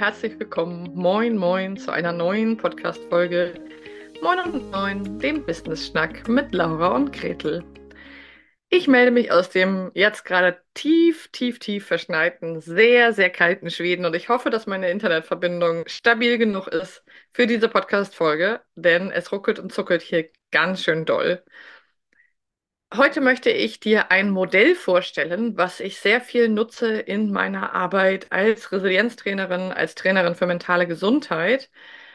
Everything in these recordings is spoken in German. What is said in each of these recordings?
herzlich willkommen. Moin, moin zu einer neuen Podcast-Folge. Moin und moin, dem Business-Schnack mit Laura und Gretel. Ich melde mich aus dem jetzt gerade tief, tief, tief verschneiten, sehr, sehr kalten Schweden und ich hoffe, dass meine Internetverbindung stabil genug ist für diese Podcast-Folge, denn es ruckelt und zuckelt hier ganz schön doll. Heute möchte ich dir ein Modell vorstellen, was ich sehr viel nutze in meiner Arbeit als Resilienztrainerin, als Trainerin für mentale Gesundheit.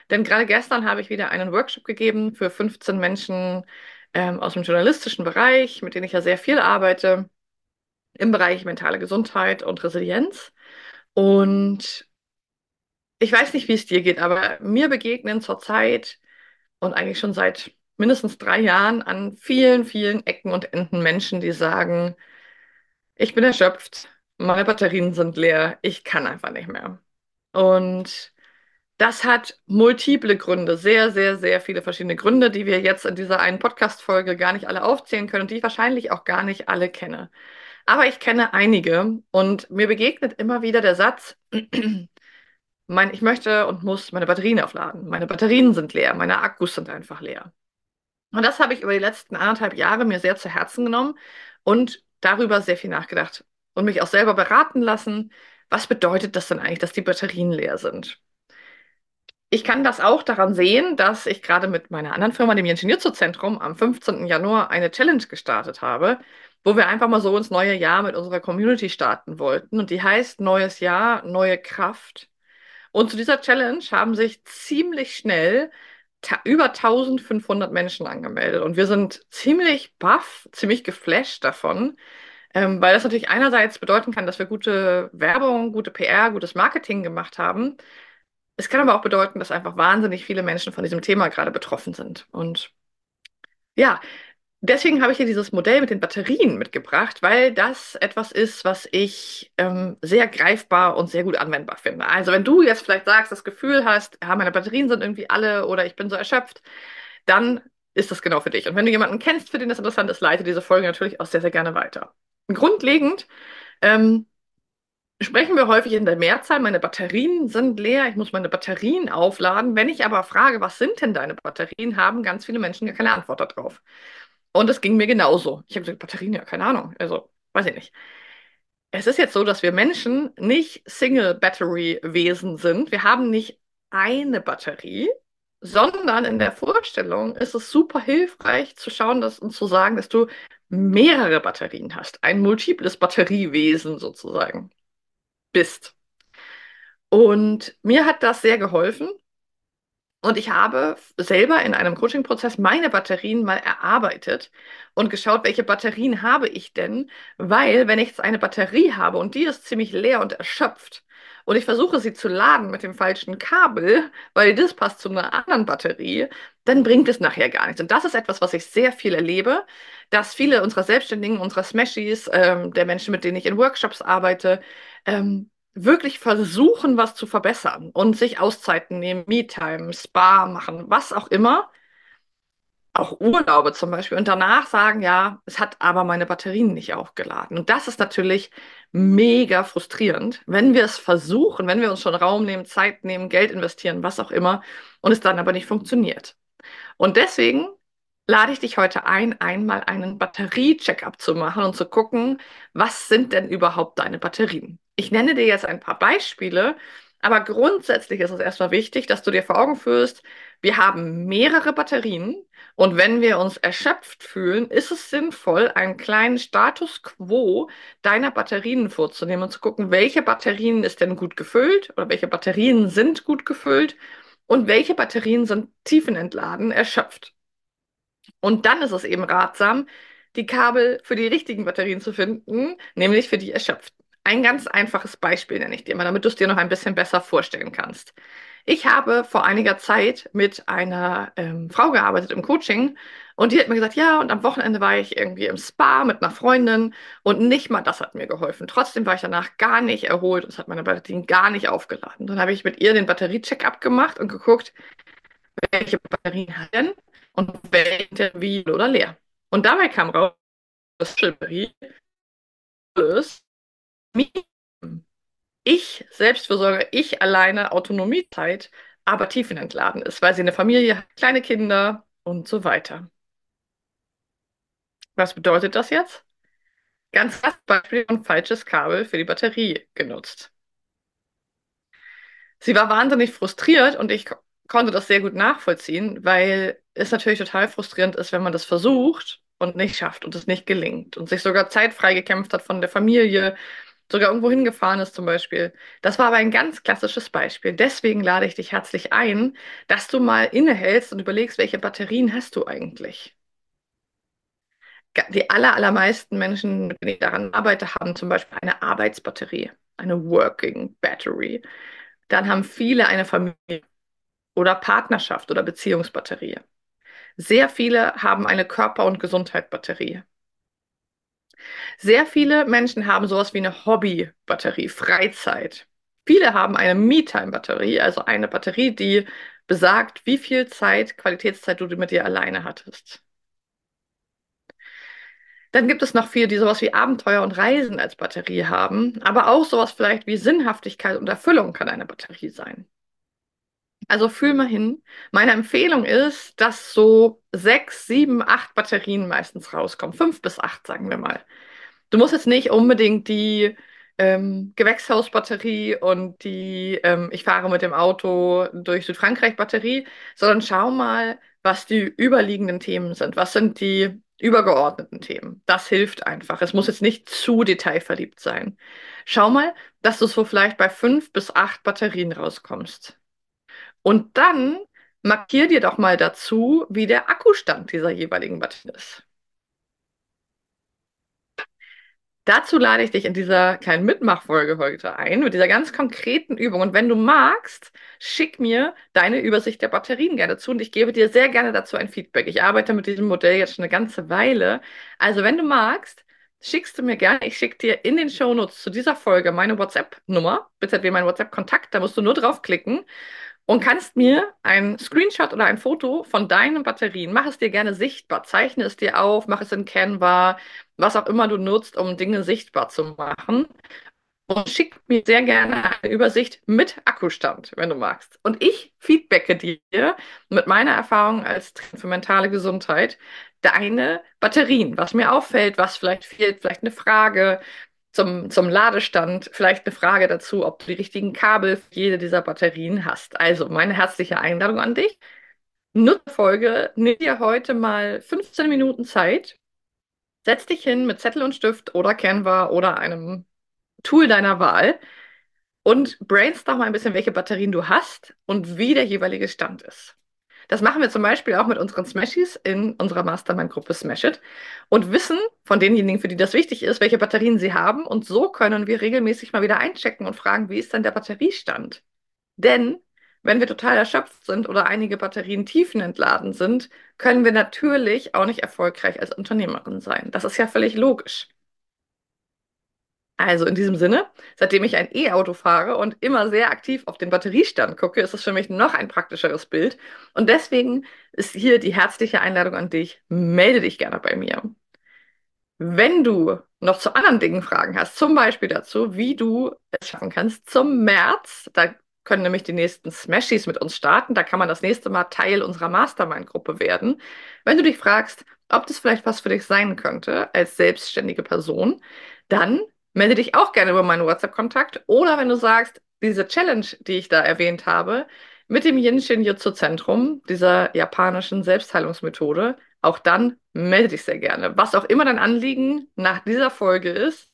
Denn gerade gestern habe ich wieder einen Workshop gegeben für 15 Menschen ähm, aus dem journalistischen Bereich, mit denen ich ja sehr viel arbeite, im Bereich mentale Gesundheit und Resilienz. Und ich weiß nicht, wie es dir geht, aber mir begegnen zurzeit und eigentlich schon seit mindestens drei Jahren an vielen, vielen Ecken und Enden Menschen, die sagen, ich bin erschöpft, meine Batterien sind leer, ich kann einfach nicht mehr. Und das hat multiple Gründe, sehr, sehr, sehr viele verschiedene Gründe, die wir jetzt in dieser einen Podcast-Folge gar nicht alle aufzählen können und die ich wahrscheinlich auch gar nicht alle kenne. Aber ich kenne einige und mir begegnet immer wieder der Satz, mein, ich möchte und muss meine Batterien aufladen. Meine Batterien sind leer, meine Akkus sind einfach leer. Und das habe ich über die letzten anderthalb Jahre mir sehr zu Herzen genommen und darüber sehr viel nachgedacht und mich auch selber beraten lassen. Was bedeutet das denn eigentlich, dass die Batterien leer sind? Ich kann das auch daran sehen, dass ich gerade mit meiner anderen Firma, dem Ingenieurzentrum, am 15. Januar eine Challenge gestartet habe, wo wir einfach mal so ins neue Jahr mit unserer Community starten wollten. Und die heißt Neues Jahr, neue Kraft. Und zu dieser Challenge haben sich ziemlich schnell über 1500 Menschen angemeldet und wir sind ziemlich baff, ziemlich geflasht davon, ähm, weil das natürlich einerseits bedeuten kann, dass wir gute Werbung, gute PR, gutes Marketing gemacht haben. Es kann aber auch bedeuten, dass einfach wahnsinnig viele Menschen von diesem Thema gerade betroffen sind. Und ja, deswegen habe ich hier dieses Modell mit den Batterien mitgebracht, weil das etwas ist, was ich ähm, sehr greifbar und sehr gut anwendbar finde. Also wenn du jetzt vielleicht sagst, das Gefühl hast, ja, meine Batterien sind irgendwie alle oder ich bin so erschöpft, dann ist das genau für dich. Und wenn du jemanden kennst, für den das interessant ist, leite diese Folge natürlich auch sehr, sehr gerne weiter. Grundlegend ähm, sprechen wir häufig in der Mehrzahl, meine Batterien sind leer, ich muss meine Batterien aufladen. Wenn ich aber frage, was sind denn deine Batterien, haben ganz viele Menschen gar keine Antwort darauf. Und es ging mir genauso. Ich habe gesagt, Batterien, ja, keine Ahnung. Also, weiß ich nicht. Es ist jetzt so, dass wir Menschen nicht Single-Battery-Wesen sind. Wir haben nicht eine Batterie, sondern in der Vorstellung ist es super hilfreich zu schauen dass, und zu sagen, dass du mehrere Batterien hast. Ein multiples Batteriewesen sozusagen bist. Und mir hat das sehr geholfen, und ich habe selber in einem Coaching-Prozess meine Batterien mal erarbeitet und geschaut, welche Batterien habe ich denn? Weil, wenn ich jetzt eine Batterie habe und die ist ziemlich leer und erschöpft und ich versuche sie zu laden mit dem falschen Kabel, weil das passt zu einer anderen Batterie, dann bringt es nachher gar nichts. Und das ist etwas, was ich sehr viel erlebe, dass viele unserer Selbstständigen, unserer Smashies, ähm, der Menschen, mit denen ich in Workshops arbeite, ähm, wirklich versuchen, was zu verbessern und sich Auszeiten nehmen, Me-Time, Spa machen, was auch immer. Auch Urlaube zum Beispiel. Und danach sagen, ja, es hat aber meine Batterien nicht aufgeladen. Und das ist natürlich mega frustrierend, wenn wir es versuchen, wenn wir uns schon Raum nehmen, Zeit nehmen, Geld investieren, was auch immer, und es dann aber nicht funktioniert. Und deswegen lade ich dich heute ein, einmal einen Batterie-Check-up zu machen und zu gucken, was sind denn überhaupt deine Batterien? Ich nenne dir jetzt ein paar Beispiele, aber grundsätzlich ist es erstmal wichtig, dass du dir vor Augen führst, wir haben mehrere Batterien und wenn wir uns erschöpft fühlen, ist es sinnvoll, einen kleinen Status quo deiner Batterien vorzunehmen und zu gucken, welche Batterien ist denn gut gefüllt oder welche Batterien sind gut gefüllt und welche Batterien sind tiefenentladen, erschöpft. Und dann ist es eben ratsam, die Kabel für die richtigen Batterien zu finden, nämlich für die erschöpften. Ein ganz einfaches Beispiel nenne ich dir mal, damit du es dir noch ein bisschen besser vorstellen kannst. Ich habe vor einiger Zeit mit einer ähm, Frau gearbeitet im Coaching und die hat mir gesagt, ja, und am Wochenende war ich irgendwie im Spa mit einer Freundin und nicht mal das hat mir geholfen. Trotzdem war ich danach gar nicht erholt und es hat meine Batterien gar nicht aufgeladen. Dann habe ich mit ihr den Batterie-Check-up gemacht und geguckt, welche Batterien hat denn und welche wie oder leer. Und dabei kam raus, dass Batterie ist Ich, Selbstfürsorge, ich alleine, Autonomiezeit, aber tiefenentladen ist, weil sie eine Familie hat, kleine Kinder und so weiter. Was bedeutet das jetzt? Ganz klares Beispiel ein falsches Kabel für die Batterie genutzt. Sie war wahnsinnig frustriert und ich konnte das sehr gut nachvollziehen, weil es natürlich total frustrierend ist, wenn man das versucht und nicht schafft und es nicht gelingt und sich sogar Zeit freigekämpft hat von der Familie, sogar irgendwo hingefahren ist zum Beispiel. Das war aber ein ganz klassisches Beispiel. Deswegen lade ich dich herzlich ein, dass du mal innehältst und überlegst, welche Batterien hast du eigentlich? Die aller, allermeisten Menschen, mit denen ich daran arbeite, haben zum Beispiel eine Arbeitsbatterie, eine Working Battery. Dann haben viele eine Familie oder Partnerschaft oder Beziehungsbatterie. Sehr viele haben eine Körper- und Gesundheitsbatterie. Sehr viele Menschen haben sowas wie eine Hobbybatterie, Freizeit. Viele haben eine Me-Time-Batterie, also eine Batterie, die besagt, wie viel Zeit, Qualitätszeit du mit dir alleine hattest. Dann gibt es noch viele, die sowas wie Abenteuer und Reisen als Batterie haben, aber auch sowas vielleicht wie Sinnhaftigkeit und Erfüllung kann eine Batterie sein. Also fühl mal hin. Meine Empfehlung ist, dass so sechs, sieben, acht Batterien meistens rauskommen. Fünf bis acht, sagen wir mal. Du musst jetzt nicht unbedingt die ähm, Gewächshausbatterie und die ähm, Ich fahre mit dem Auto durch Südfrankreich Batterie, sondern schau mal, was die überliegenden Themen sind. Was sind die übergeordneten Themen? Das hilft einfach. Es muss jetzt nicht zu detailverliebt sein. Schau mal, dass du so vielleicht bei fünf bis acht Batterien rauskommst. Und dann markier dir doch mal dazu, wie der Akkustand dieser jeweiligen Batterie ist. Dazu lade ich dich in dieser kleinen Mitmachfolge heute ein, mit dieser ganz konkreten Übung. Und wenn du magst, schick mir deine Übersicht der Batterien gerne zu und ich gebe dir sehr gerne dazu ein Feedback. Ich arbeite mit diesem Modell jetzt schon eine ganze Weile. Also wenn du magst, schickst du mir gerne, ich schicke dir in den Shownotes zu dieser Folge meine WhatsApp-Nummer, beziehungsweise meinen WhatsApp-Kontakt, da musst du nur draufklicken und kannst mir ein Screenshot oder ein Foto von deinen Batterien, mach es dir gerne sichtbar, zeichne es dir auf, mach es in Canva, was auch immer du nutzt, um Dinge sichtbar zu machen. Und schick mir sehr gerne eine Übersicht mit Akkustand, wenn du magst. Und ich feedbacke dir mit meiner Erfahrung als für mentale Gesundheit deine Batterien, was mir auffällt, was vielleicht fehlt, vielleicht eine Frage, zum, zum Ladestand vielleicht eine Frage dazu, ob du die richtigen Kabel für jede dieser Batterien hast. Also meine herzliche Einladung an dich. Nutze Folge, nimm dir heute mal 15 Minuten Zeit, setz dich hin mit Zettel und Stift oder Canva oder einem Tool deiner Wahl und brainstorm mal ein bisschen, welche Batterien du hast und wie der jeweilige Stand ist. Das machen wir zum Beispiel auch mit unseren Smashies in unserer Mastermind-Gruppe Smash It und wissen von denjenigen, für die das wichtig ist, welche Batterien sie haben. Und so können wir regelmäßig mal wieder einchecken und fragen, wie ist denn der Batteriestand? Denn wenn wir total erschöpft sind oder einige Batterien tiefenentladen sind, können wir natürlich auch nicht erfolgreich als Unternehmerin sein. Das ist ja völlig logisch. Also in diesem Sinne, seitdem ich ein E-Auto fahre und immer sehr aktiv auf den Batteriestand gucke, ist es für mich noch ein praktischeres Bild. Und deswegen ist hier die herzliche Einladung an dich. Melde dich gerne bei mir. Wenn du noch zu anderen Dingen Fragen hast, zum Beispiel dazu, wie du es schaffen kannst, zum März, da können nämlich die nächsten Smashies mit uns starten, da kann man das nächste Mal Teil unserer Mastermind-Gruppe werden. Wenn du dich fragst, ob das vielleicht was für dich sein könnte als selbstständige Person, dann melde dich auch gerne über meinen WhatsApp-Kontakt. Oder wenn du sagst, diese Challenge, die ich da erwähnt habe, mit dem Yinshin Jutsu Zentrum, dieser japanischen Selbstheilungsmethode, auch dann melde dich sehr gerne. Was auch immer dein Anliegen nach dieser Folge ist,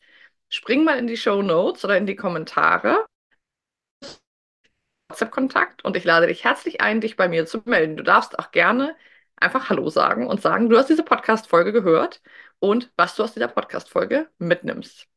spring mal in die Show Notes oder in die Kommentare. WhatsApp-Kontakt und ich lade dich herzlich ein, dich bei mir zu melden. Du darfst auch gerne einfach Hallo sagen und sagen, du hast diese Podcast-Folge gehört und was du aus dieser Podcast-Folge mitnimmst.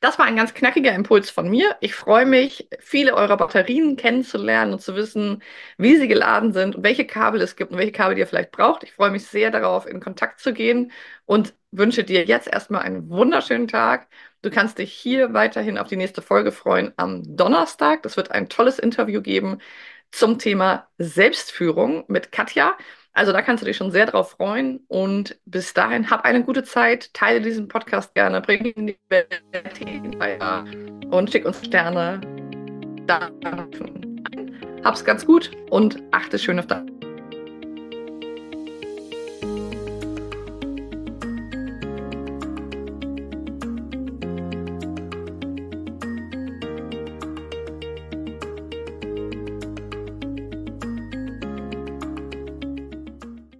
Das war ein ganz knackiger Impuls von mir. Ich freue mich, viele eurer Batterien kennenzulernen und zu wissen, wie sie geladen sind und welche Kabel es gibt und welche Kabel ihr vielleicht braucht. Ich freue mich sehr darauf, in Kontakt zu gehen und wünsche dir jetzt erstmal einen wunderschönen Tag. Du kannst dich hier weiterhin auf die nächste Folge freuen am Donnerstag. Das wird ein tolles Interview geben zum Thema Selbstführung mit Katja. Also da kannst du dich schon sehr drauf freuen. Und bis dahin, hab eine gute Zeit, teile diesen Podcast gerne, bring ihn in die Welt und schick uns Sterne. Danke. Hab's ganz gut und achte schön auf dein